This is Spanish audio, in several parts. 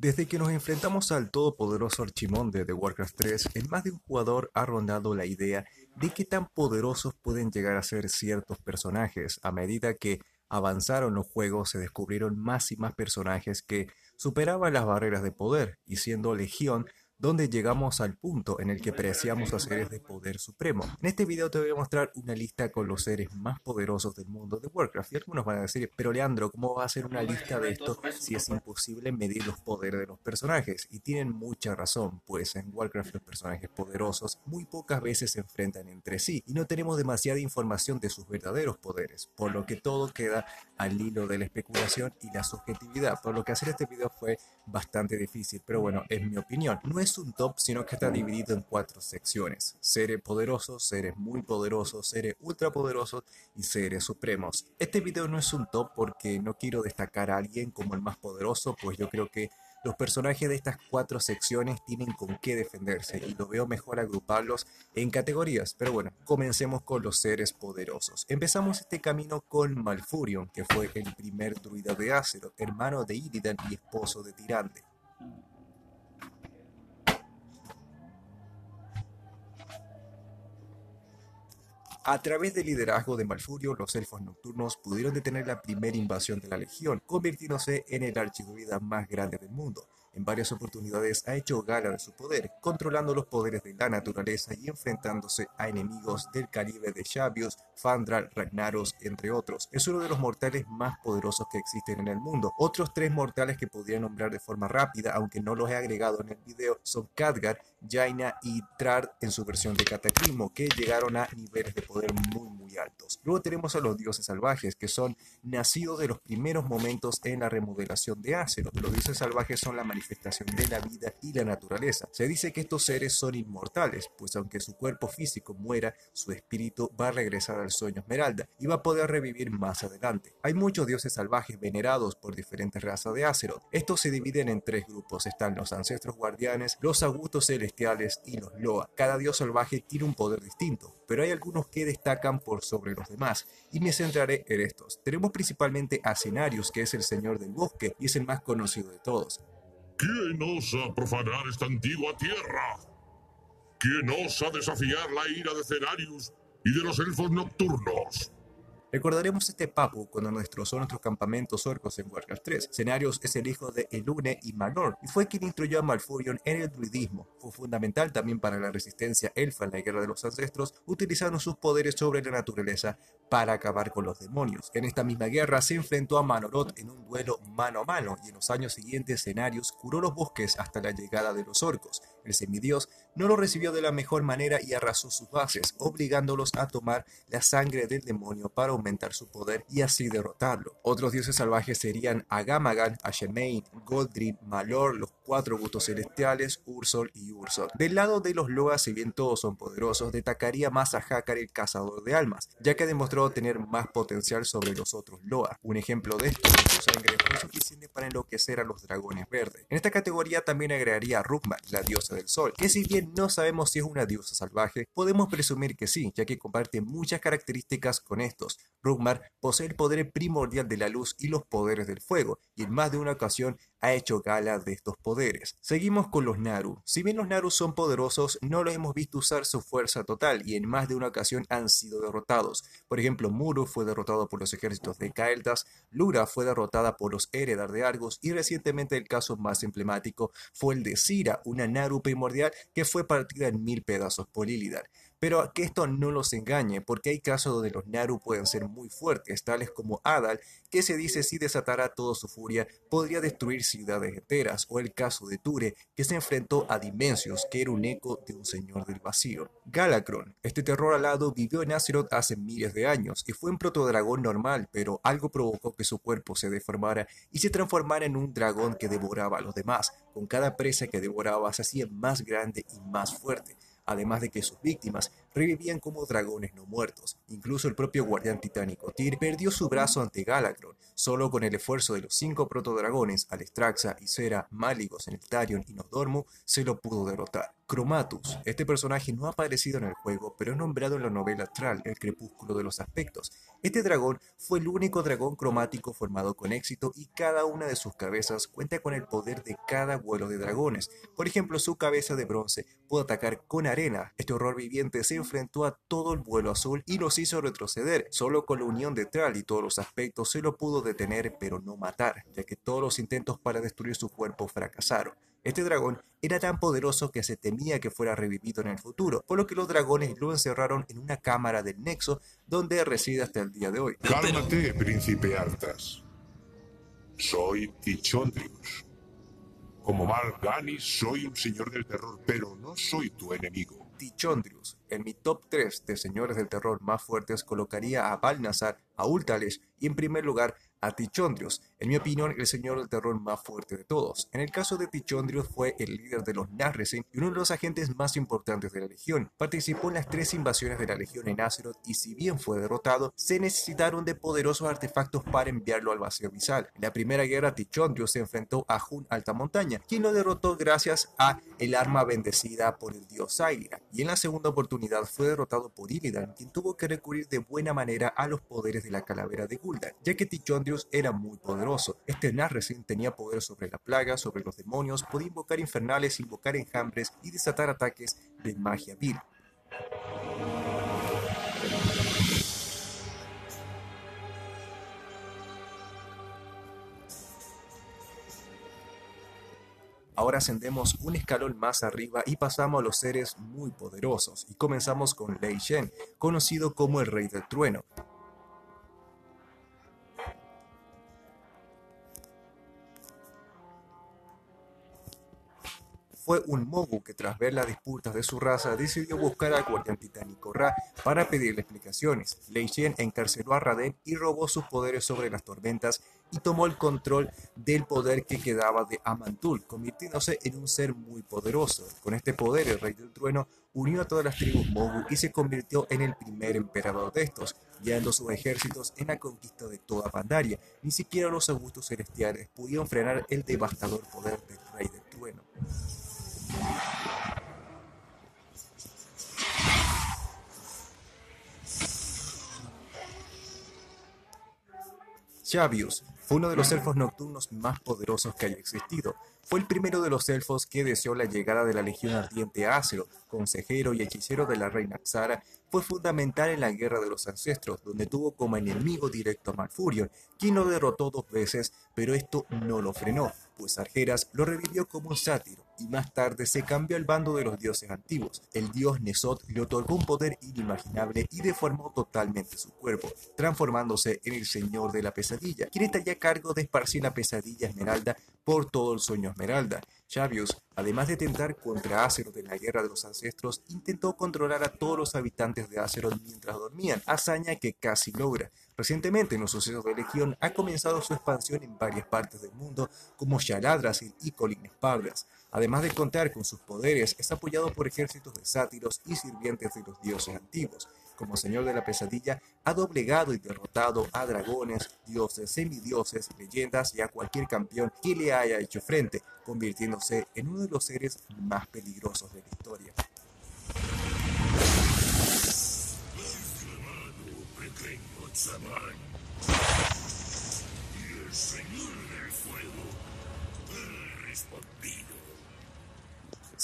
Desde que nos enfrentamos al todopoderoso Archimonde de Warcraft 3, en más de un jugador ha rondado la idea de qué tan poderosos pueden llegar a ser ciertos personajes. A medida que avanzaron los juegos se descubrieron más y más personajes que superaban las barreras de poder, y siendo Legión donde llegamos al punto en el que apreciamos a seres de poder supremo. En este video te voy a mostrar una lista con los seres más poderosos del mundo de Warcraft y algunos van a decir, pero Leandro, ¿cómo va a hacer una lista de esto si es imposible medir los poderes de los personajes? Y tienen mucha razón, pues en Warcraft los personajes poderosos muy pocas veces se enfrentan entre sí y no tenemos demasiada información de sus verdaderos poderes, por lo que todo queda al hilo de la especulación y la subjetividad, por lo que hacer este video fue bastante difícil, pero bueno, es mi opinión. No es un top, sino que está dividido en cuatro secciones. Seres poderosos, seres muy poderosos, seres ultra poderosos y seres supremos. Este video no es un top porque no quiero destacar a alguien como el más poderoso, pues yo creo que los personajes de estas cuatro secciones tienen con qué defenderse y lo veo mejor agruparlos en categorías. Pero bueno, comencemos con los seres poderosos. Empezamos este camino con Malfurion, que fue el primer druida de Azeroth, hermano de Illidan y esposo de Tirande. A través del liderazgo de Malfurio, los elfos nocturnos pudieron detener la primera invasión de la Legión, convirtiéndose en el archidruida más grande del mundo. En varias oportunidades ha hecho gala de su poder, controlando los poderes de la naturaleza y enfrentándose a enemigos del calibre de Xavius, Fandral, Ragnaros, entre otros. Es uno de los mortales más poderosos que existen en el mundo. Otros tres mortales que podría nombrar de forma rápida, aunque no los he agregado en el video, son Khadgar, Jaina y Trard en su versión de Cataclismo, que llegaron a niveles de poder muy muy altos. Luego tenemos a los dioses salvajes, que son nacidos de los primeros momentos en la remodelación de Azeroth. Los dioses salvajes son la manifestación de la vida y la naturaleza. Se dice que estos seres son inmortales, pues aunque su cuerpo físico muera, su espíritu va a regresar al sueño esmeralda y va a poder revivir más adelante. Hay muchos dioses salvajes venerados por diferentes razas de Azeroth. Estos se dividen en tres grupos. Están los ancestros guardianes, los augustos celestiales y los Loa. Cada dios salvaje tiene un poder distinto, pero hay algunos que destacan por sobre los demás, y me centraré en estos. Tenemos principalmente a Cenarius, que es el señor del bosque y es el más conocido de todos. ¿Quién osa profanar esta antigua tierra? ¿Quién osa desafiar la ira de Cenarius y de los elfos nocturnos? Recordaremos este papu cuando nos destrozó nuestros campamentos orcos en Warcraft 3. Cenarios es el hijo de Elune y Malor, y fue quien instruyó a Malfurion en el druidismo. Fue fundamental también para la resistencia elfa en la Guerra de los Ancestros, utilizando sus poderes sobre la naturaleza para acabar con los demonios. En esta misma guerra se enfrentó a Manoroth en un duelo mano a mano, y en los años siguientes Cenarius curó los bosques hasta la llegada de los orcos. El semidios no lo recibió de la mejor manera y arrasó sus bases, obligándolos a tomar la sangre del demonio para aumentar su poder y así derrotarlo. Otros dioses salvajes serían Agamagan, Ashemain, Goldrin, Malor, los cuatro gustos celestiales, Ursol y Ursol. Del lado de los Loas, si bien todos son poderosos, destacaría más a Hakar el cazador de almas, ya que demostró tener más potencial sobre los otros Loa. Un ejemplo de esto es su sangre fue suficiente para enloquecer a los dragones verdes. En esta categoría también agregaría a Rukma, la diosa del sol, que si bien no sabemos si es una diosa salvaje, podemos presumir que sí, ya que comparte muchas características con estos. Rugmar posee el poder primordial de la luz y los poderes del fuego, y en más de una ocasión ha hecho gala de estos poderes. Seguimos con los Naru. Si bien los Naru son poderosos, no los hemos visto usar su fuerza total y en más de una ocasión han sido derrotados. Por ejemplo, Muru fue derrotado por los ejércitos de Kael'thas, Lura fue derrotada por los Eredar de Argos y recientemente el caso más emblemático fue el de Sira, una Naru primordial que fue partida en mil pedazos por Illidan. Pero que esto no los engañe, porque hay casos donde los Naru pueden ser muy fuertes, tales como Adal, que se dice si desatara toda su furia podría destruir ciudades enteras, o el caso de Ture, que se enfrentó a Dimensios, que era un eco de un señor del vacío. Galacron, este terror alado vivió en Azeroth hace miles de años, y fue un protodragón normal, pero algo provocó que su cuerpo se deformara y se transformara en un dragón que devoraba a los demás. Con cada presa que devoraba se hacía más grande y más fuerte además de que sus víctimas revivían como dragones no muertos. Incluso el propio guardián titánico Tyr perdió su brazo ante Galacron, solo con el esfuerzo de los cinco protodragones, Alestraxa, Isera, Máligos, Nectarion y Nosdormu, se lo pudo derrotar. Chromatus. Este personaje no ha aparecido en el juego, pero es nombrado en la novela Tral, El Crepúsculo de los Aspectos. Este dragón fue el único dragón cromático formado con éxito y cada una de sus cabezas cuenta con el poder de cada vuelo de dragones. Por ejemplo, su cabeza de bronce pudo atacar con arena. Este horror viviente se enfrentó a todo el vuelo azul y los hizo retroceder. Solo con la unión de Tral y todos los aspectos se lo pudo detener pero no matar, ya que todos los intentos para destruir su cuerpo fracasaron. Este dragón era tan poderoso que se temía que fuera revivido en el futuro, por lo que los dragones lo encerraron en una cámara del Nexo, donde reside hasta el día de hoy. Cálmate, príncipe Artas. Soy Tichondrius. Como Malganis soy un señor del terror, pero no soy tu enemigo. Tichondrius, en mi top 3 de señores del terror más fuertes colocaría a Balnazar, a Ultales y en primer lugar a Tichondrios, en mi opinión el señor del terror más fuerte de todos. En el caso de Tichondrios fue el líder de los Narresen y uno de los agentes más importantes de la Legión. Participó en las tres invasiones de la Legión en Azeroth y si bien fue derrotado, se necesitaron de poderosos artefactos para enviarlo al vacío abisal. En la primera guerra Tichondrios se enfrentó a Hun Alta Montaña, quien lo derrotó gracias a el arma bendecida por el dios Aira. Y en la segunda oportunidad fue derrotado por Illidan, quien tuvo que recurrir de buena manera a los poderes de la calavera de Gul'dan, ya que Tichondrios era muy poderoso. Este Narresin tenía poder sobre la plaga, sobre los demonios, podía invocar infernales, invocar enjambres y desatar ataques de magia vil. Ahora ascendemos un escalón más arriba y pasamos a los seres muy poderosos y comenzamos con Lei Shen, conocido como el Rey del Trueno. Fue un Mogu que tras ver las disputas de su raza decidió buscar al guardián titánico Ra para pedirle explicaciones. Lei Shen encarceló a Raden y robó sus poderes sobre las tormentas y tomó el control del poder que quedaba de Amantul, convirtiéndose en un ser muy poderoso. Con este poder, el Rey del Trueno unió a todas las tribus Mogu y se convirtió en el primer emperador de estos, guiando sus ejércitos en la conquista de toda Pandaria. Ni siquiera los augustos celestiales pudieron frenar el devastador poder del Rey del Trueno. Xavius fue uno de los elfos nocturnos más poderosos que haya existido. Fue el primero de los elfos que deseó la llegada de la Legión Ardiente a Azeroth, consejero y hechicero de la reina Xara, fue fundamental en la Guerra de los Ancestros, donde tuvo como enemigo directo a Malfurion, quien lo derrotó dos veces, pero esto no lo frenó, pues Argeras lo revivió como un sátiro, y más tarde se cambió al bando de los dioses antiguos. El dios Nesot le otorgó un poder inimaginable y deformó totalmente su cuerpo, transformándose en el señor de la pesadilla, quien estaría a cargo de esparcir la pesadilla esmeralda por todo el sueño esmeralda. Xavius, además de tentar contra Azeroth en la Guerra de los Ancestros, intentó controlar a todos los habitantes de Azeroth mientras dormían, hazaña que casi logra. Recientemente, en los sucesos de Legión, ha comenzado su expansión en varias partes del mundo, como Shaladrasil y Colines Pardas. Además de contar con sus poderes, es apoyado por ejércitos de sátiros y sirvientes de los dioses antiguos. Como señor de la pesadilla, ha doblegado y derrotado a dragones, dioses, semidioses, leyendas y a cualquier campeón que le haya hecho frente, convirtiéndose en uno de los seres más peligrosos de la historia.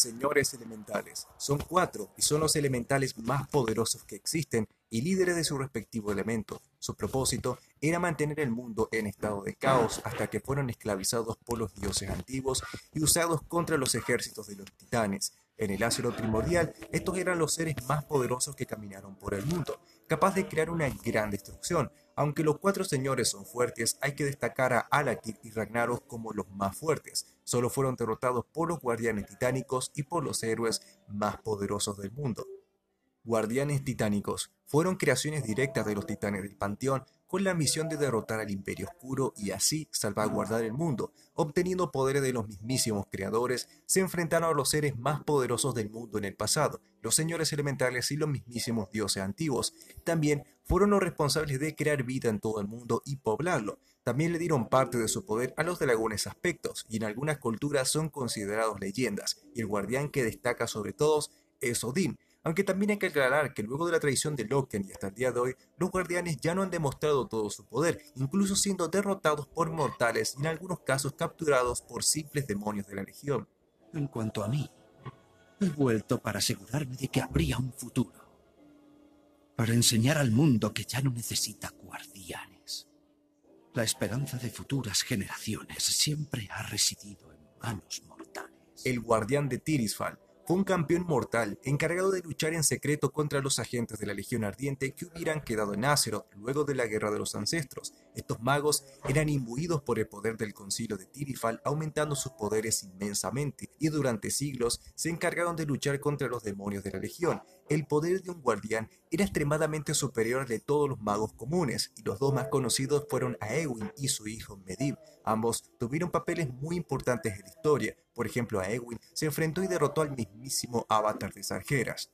Señores elementales. Son cuatro y son los elementales más poderosos que existen y líderes de su respectivo elemento. Su propósito era mantener el mundo en estado de caos hasta que fueron esclavizados por los dioses antiguos y usados contra los ejércitos de los titanes. En el ácido primordial, estos eran los seres más poderosos que caminaron por el mundo, capaz de crear una gran destrucción, aunque los cuatro señores son fuertes, hay que destacar a Alakir y Ragnarok como los más fuertes. Solo fueron derrotados por los guardianes titánicos y por los héroes más poderosos del mundo. Guardianes titánicos fueron creaciones directas de los titanes del Panteón con la misión de derrotar al Imperio Oscuro y así salvaguardar el mundo. Obteniendo poderes de los mismísimos creadores, se enfrentaron a los seres más poderosos del mundo en el pasado, los señores elementales y los mismísimos dioses antiguos. También fueron los responsables de crear vida en todo el mundo y poblarlo. también le dieron parte de su poder a los dragones aspectos, y en algunas culturas son considerados leyendas, y el guardián que destaca sobre todos es Odín, aunque también hay que aclarar que luego de la traición de Loken y hasta el día de hoy, los guardianes ya no han demostrado todo su poder, incluso siendo derrotados por mortales y en algunos casos capturados por simples demonios de la Legión. En cuanto a mí, he vuelto para asegurarme de que habría un futuro. Para enseñar al mundo que ya no necesita guardianes. La esperanza de futuras generaciones siempre ha residido en manos mortales. El guardián de Tirisfal fue un campeón mortal encargado de luchar en secreto contra los agentes de la Legión Ardiente que hubieran quedado en Azeroth luego de la Guerra de los Ancestros. Estos magos eran imbuidos por el poder del concilio de Tirifal, aumentando sus poderes inmensamente, y durante siglos se encargaron de luchar contra los demonios de la Legión. El poder de un guardián era extremadamente superior al de todos los magos comunes, y los dos más conocidos fueron Aewin y su hijo Medivh. Ambos tuvieron papeles muy importantes en la historia, por ejemplo, a Ewin se enfrentó y derrotó al mismísimo Avatar de Sargeras.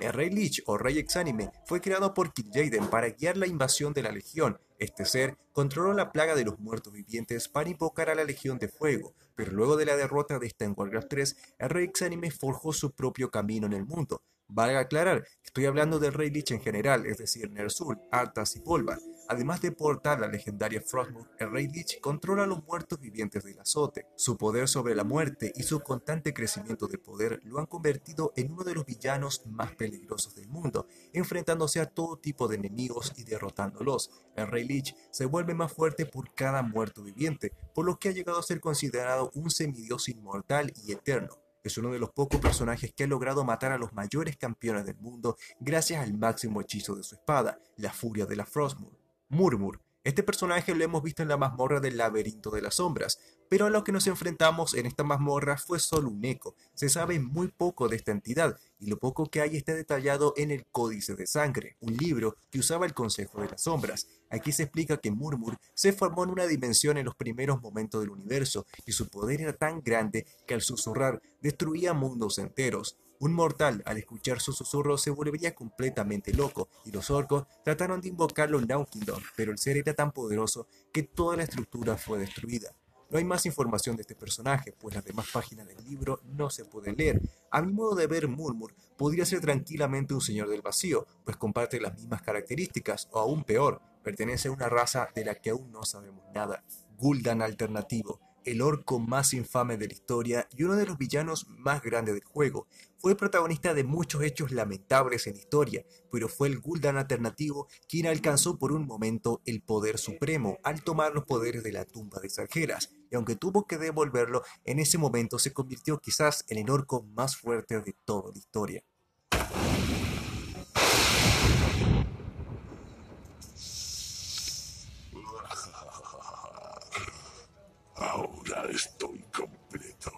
El Rey Lich o Rey Exánime fue creado por Kid Jaden para guiar la invasión de la Legión. Este ser controló la plaga de los muertos vivientes para invocar a la Legión de Fuego, pero luego de la derrota de esta en Warcraft 3, el Rey Exánime forjó su propio camino en el mundo, Valga aclarar que estoy hablando del Rey Lich en general, es decir, Ner'zhul, Arthas y Bolvar. Además de portar la legendaria Frostmourne, el Rey Lich controla a los muertos vivientes del azote. Su poder sobre la muerte y su constante crecimiento de poder lo han convertido en uno de los villanos más peligrosos del mundo, enfrentándose a todo tipo de enemigos y derrotándolos. El Rey Se vuelve más fuerte por cada muerto viviente, por lo que ha llegado a ser considerado un semidios inmortal y eterno. Es uno de los pocos personajes que ha logrado matar a los mayores campeones del mundo gracias al máximo hechizo de su espada, la furia de la Frostmourne. Murmur. Este personaje lo hemos visto en la mazmorra del laberinto de las sombras, pero a lo que nos enfrentamos en esta mazmorra fue solo un eco. Se sabe muy poco de esta entidad, y lo poco que hay está detallado en el Códice de Sangre, un libro que usaba el Consejo de las Sombras. Aquí se explica que Murmur se formó en una dimensión en los primeros momentos del universo, y su poder era tan grande que al susurrar destruía mundos enteros. Un mortal, al escuchar su susurro, se volvería completamente loco, y los orcos trataron de invocarlo en Kingdom, pero el ser era tan poderoso que toda la estructura fue destruida. No hay más información de este personaje, pues las demás páginas del libro no se pueden leer. A mi modo de ver, Murmur podría ser tranquilamente un señor del vacío, pues comparte las mismas características, o aún peor, pertenece a una raza de la que aún no sabemos nada. Gul'dan alternativo, el orco más infame de la historia y uno de los villanos más grandes del juego. Fue protagonista de muchos hechos lamentables en la historia, pero fue el Gul'dan alternativo quien alcanzó por un momento el poder supremo al tomar los poderes de la tumba de Sargeras, y aunque tuvo que devolverlo, en ese momento se convirtió quizás en el orco más fuerte de toda la historia. Ahora estoy completo.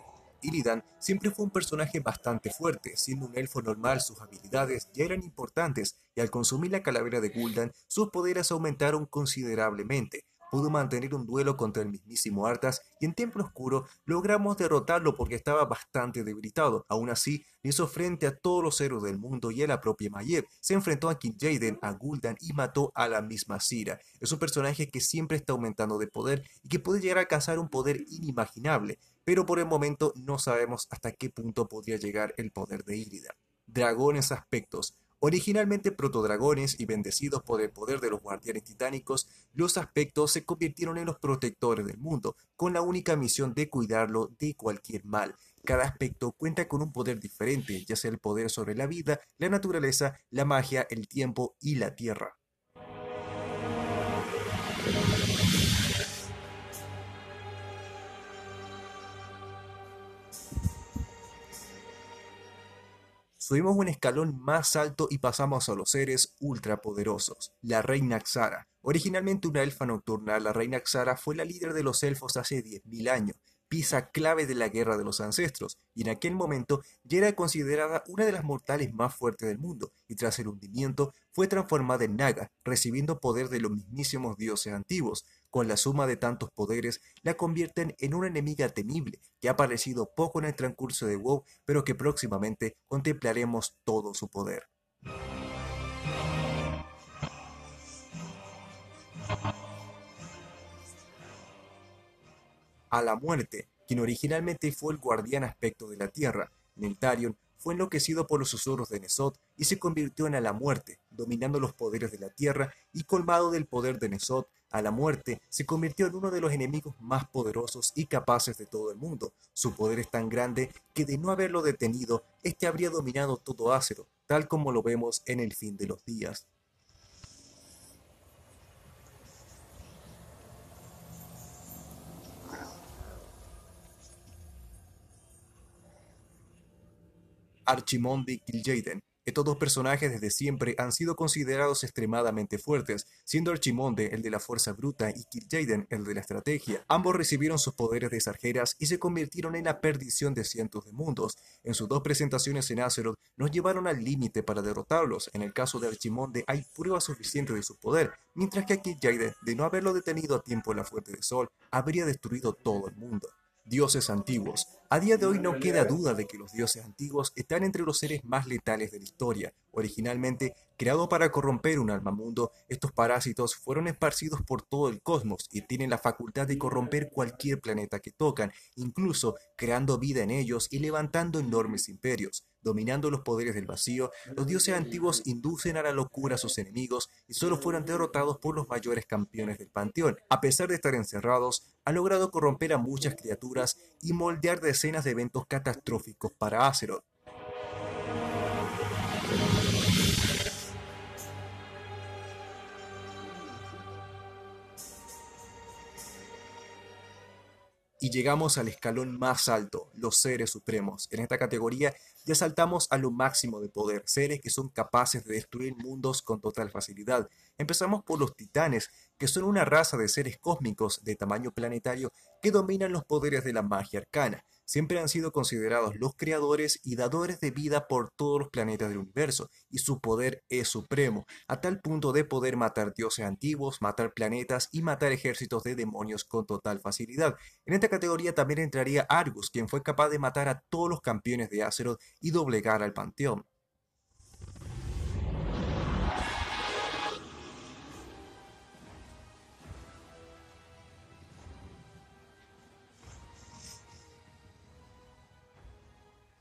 Illidan siempre fue un personaje bastante fuerte, siendo un elfo normal sus habilidades ya eran importantes y al consumir la calavera de Gul'dan sus poderes aumentaron considerablemente, pudo mantener un duelo contra el mismísimo Arthas y en Templo Oscuro logramos derrotarlo porque estaba bastante debilitado. Aún así, hizo frente a todos los héroes del mundo y a la propia Maiev. Se enfrentó a King Jaden, a Gul'dan y mató a la misma Sira. Es un personaje que siempre está aumentando de poder y que puede llegar a alcanzar un poder inimaginable, pero por el momento no sabemos hasta qué punto podría llegar el poder de Illidan. Dragones aspectos. Originalmente protodragones y bendecidos por el poder de los guardianes titánicos, los aspectos se convirtieron en los protectores del mundo, con la única misión de cuidarlo de cualquier mal. Cada aspecto cuenta con un poder diferente, ya sea el poder sobre la vida, la naturaleza, la magia, el tiempo y la tierra. Subimos un escalón más alto y pasamos a los seres ultrapoderosos. La reina Xara. Originalmente una elfa nocturna, la reina Xara fue la líder de los elfos hace 10.000 años. pieza clave de la Guerra de los Ancestros, y en aquel momento ya era considerada una de las mortales más fuertes del mundo, y tras el hundimiento fue transformada en Naga, recibiendo poder de los mismísimos dioses antiguos. Con la suma de tantos poderes, la convierten en una enemiga temible, que ha aparecido poco en el transcurso de WoW, pero que próximamente contemplaremos todo su poder. a la muerte, quien originalmente fue el guardián aspecto de la tierra. Neltarion fue enloquecido por los susurros de Nesot y se convirtió en a la muerte, dominando los poderes de la tierra y colmado del poder de Nesot, a la muerte se convirtió en uno de los enemigos más poderosos y capaces de todo el mundo. Su poder es tan grande que de no haberlo detenido, este habría dominado todo Ácero, tal como lo vemos en el fin de los días. Archimonde y Kil'jaeden. Estos dos personajes desde siempre han sido considerados extremadamente fuertes, siendo Archimonde el de la fuerza bruta y Kil'jaeden el de la estrategia. Ambos recibieron sus poderes de sarjeras y se convirtieron en la perdición de cientos de mundos. En sus dos presentaciones en Azeroth nos llevaron al límite para derrotarlos. En el caso de Archimonde hay pruebas suficientes de su poder, mientras que a Kil'jaeden, de no haberlo detenido a tiempo en la Fuente de Sol, habría destruido todo el mundo dioses antiguos. A día de hoy no queda duda de que los dioses antiguos están entre los seres más letales de la historia. Originalmente creado para corromper un alma mundo, estos parásitos fueron esparcidos por todo el cosmos y tienen la facultad de corromper cualquier planeta que tocan, incluso creando vida en ellos y levantando enormes imperios. Dominando los poderes del vacío, los dioses antiguos inducen a la locura a sus enemigos y solo fueron derrotados por los mayores campeones del panteón. A pesar de estar encerrados, ha logrado corromper a muchas criaturas y moldear decenas de eventos catastróficos para Azeroth. Y llegamos al escalón más alto, los seres supremos. En esta categoría ya saltamos a lo máximo de poder, seres que son capaces de destruir mundos con total facilidad. Empezamos por los titanes, que son una raza de seres cósmicos de tamaño planetario que dominan los poderes de la magia arcana siempre han sido considerados los creadores y dadores de vida por todos los planetas del universo, y su poder es supremo, a tal punto de poder matar dioses antiguos, matar planetas y matar ejércitos de demonios con total facilidad. En esta categoría también entraría Argus, quien fue capaz de matar a todos los campeones de Azeroth y doblegar al panteón.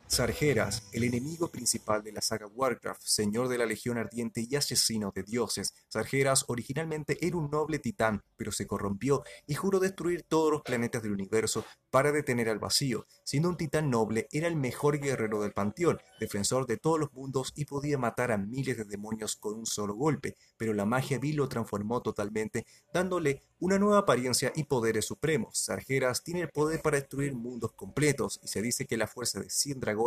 Sargeras, el enemigo principal de la saga Warcraft, señor de la Legión Ardiente y asesino de dioses. Sargeras originalmente era un noble titán, pero se corrompió y juró destruir todos los planetas del universo para detener al vacío. Siendo un titán noble, era el mejor guerrero del panteón, defensor de todos los mundos y podía matar a miles de demonios con un solo golpe, pero la magia vil lo transformó totalmente, dándole una nueva apariencia y poderes supremos. Sargeras tiene el poder para destruir mundos completos y se dice que la fuerza de 100 dragones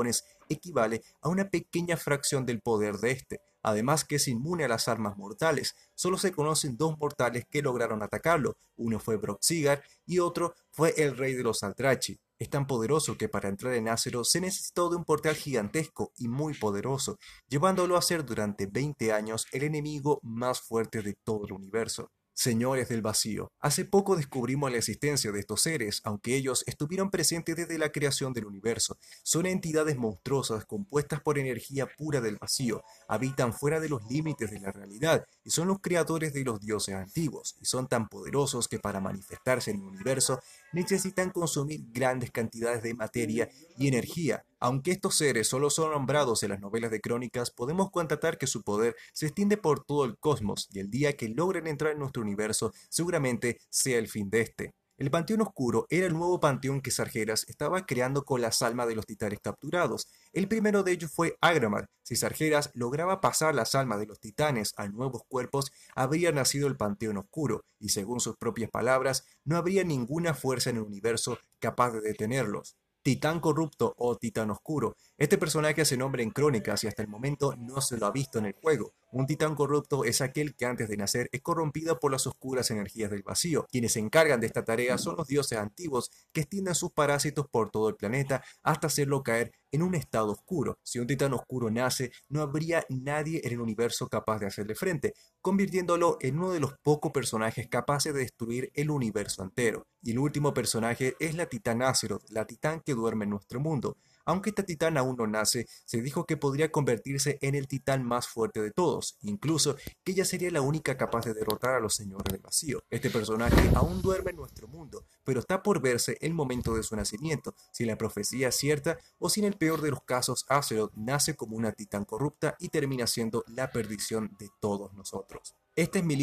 equivale a una pequeña fracción del poder de este. Además que es inmune a las armas mortales. Solo se conocen dos mortales que lograron atacarlo. Uno fue Broxigar y otro fue el rey de los Altrachi. Es tan poderoso que para entrar en Acero se necesitó de un portal gigantesco y muy poderoso, llevándolo a ser durante 20 años el enemigo más fuerte de todo el universo. Señores del vacío, hace poco descubrimos la existencia de estos seres, aunque ellos estuvieron presentes desde la creación del universo. Son entidades monstruosas compuestas por energía pura del vacío, habitan fuera de los límites de la realidad y son los creadores de los dioses antiguos, y son tan poderosos que para manifestarse en el universo necesitan consumir grandes cantidades de materia y energía. Aunque estos seres solo son nombrados en las novelas de crónicas, podemos constatar que su poder se extiende por todo el cosmos y el día que logren entrar en nuestro universo seguramente sea el fin de este. El Panteón Oscuro era el nuevo panteón que Sargeras estaba creando con las almas de los titanes capturados. El primero de ellos fue Agramar. Si Sargeras lograba pasar las almas de los titanes a nuevos cuerpos, habría nacido el Panteón Oscuro, y según sus propias palabras, no habría ninguna fuerza en el universo capaz de detenerlos. Titán Corrupto o Titán Oscuro. Este personaje hace nombre en crónicas y hasta el momento no se lo ha visto en el juego. Un titán corrupto es aquel que antes de nacer es corrompido por las oscuras energías del vacío. Quienes se encargan de esta tarea son los dioses antiguos que extienden sus parásitos por todo el planeta hasta hacerlo caer en un estado oscuro. Si un titán oscuro nace, no habría nadie en el universo capaz de hacerle frente, convirtiéndolo en uno de los pocos personajes capaces de destruir el universo entero. Y el último personaje es la titán Azeroth, la titán que duerme en nuestro mundo. Aunque esta titán aún no nace, se dijo que podría convertirse en el titán más fuerte de todos, incluso que ella sería la única capaz de derrotar a los señores del vacío. Este personaje aún duerme en nuestro mundo, pero está por verse el momento de su nacimiento, si la profecía es cierta o si en el peor de los casos Azeroth nace como una titán corrupta y termina siendo la perdición de todos nosotros. Esta es mi lista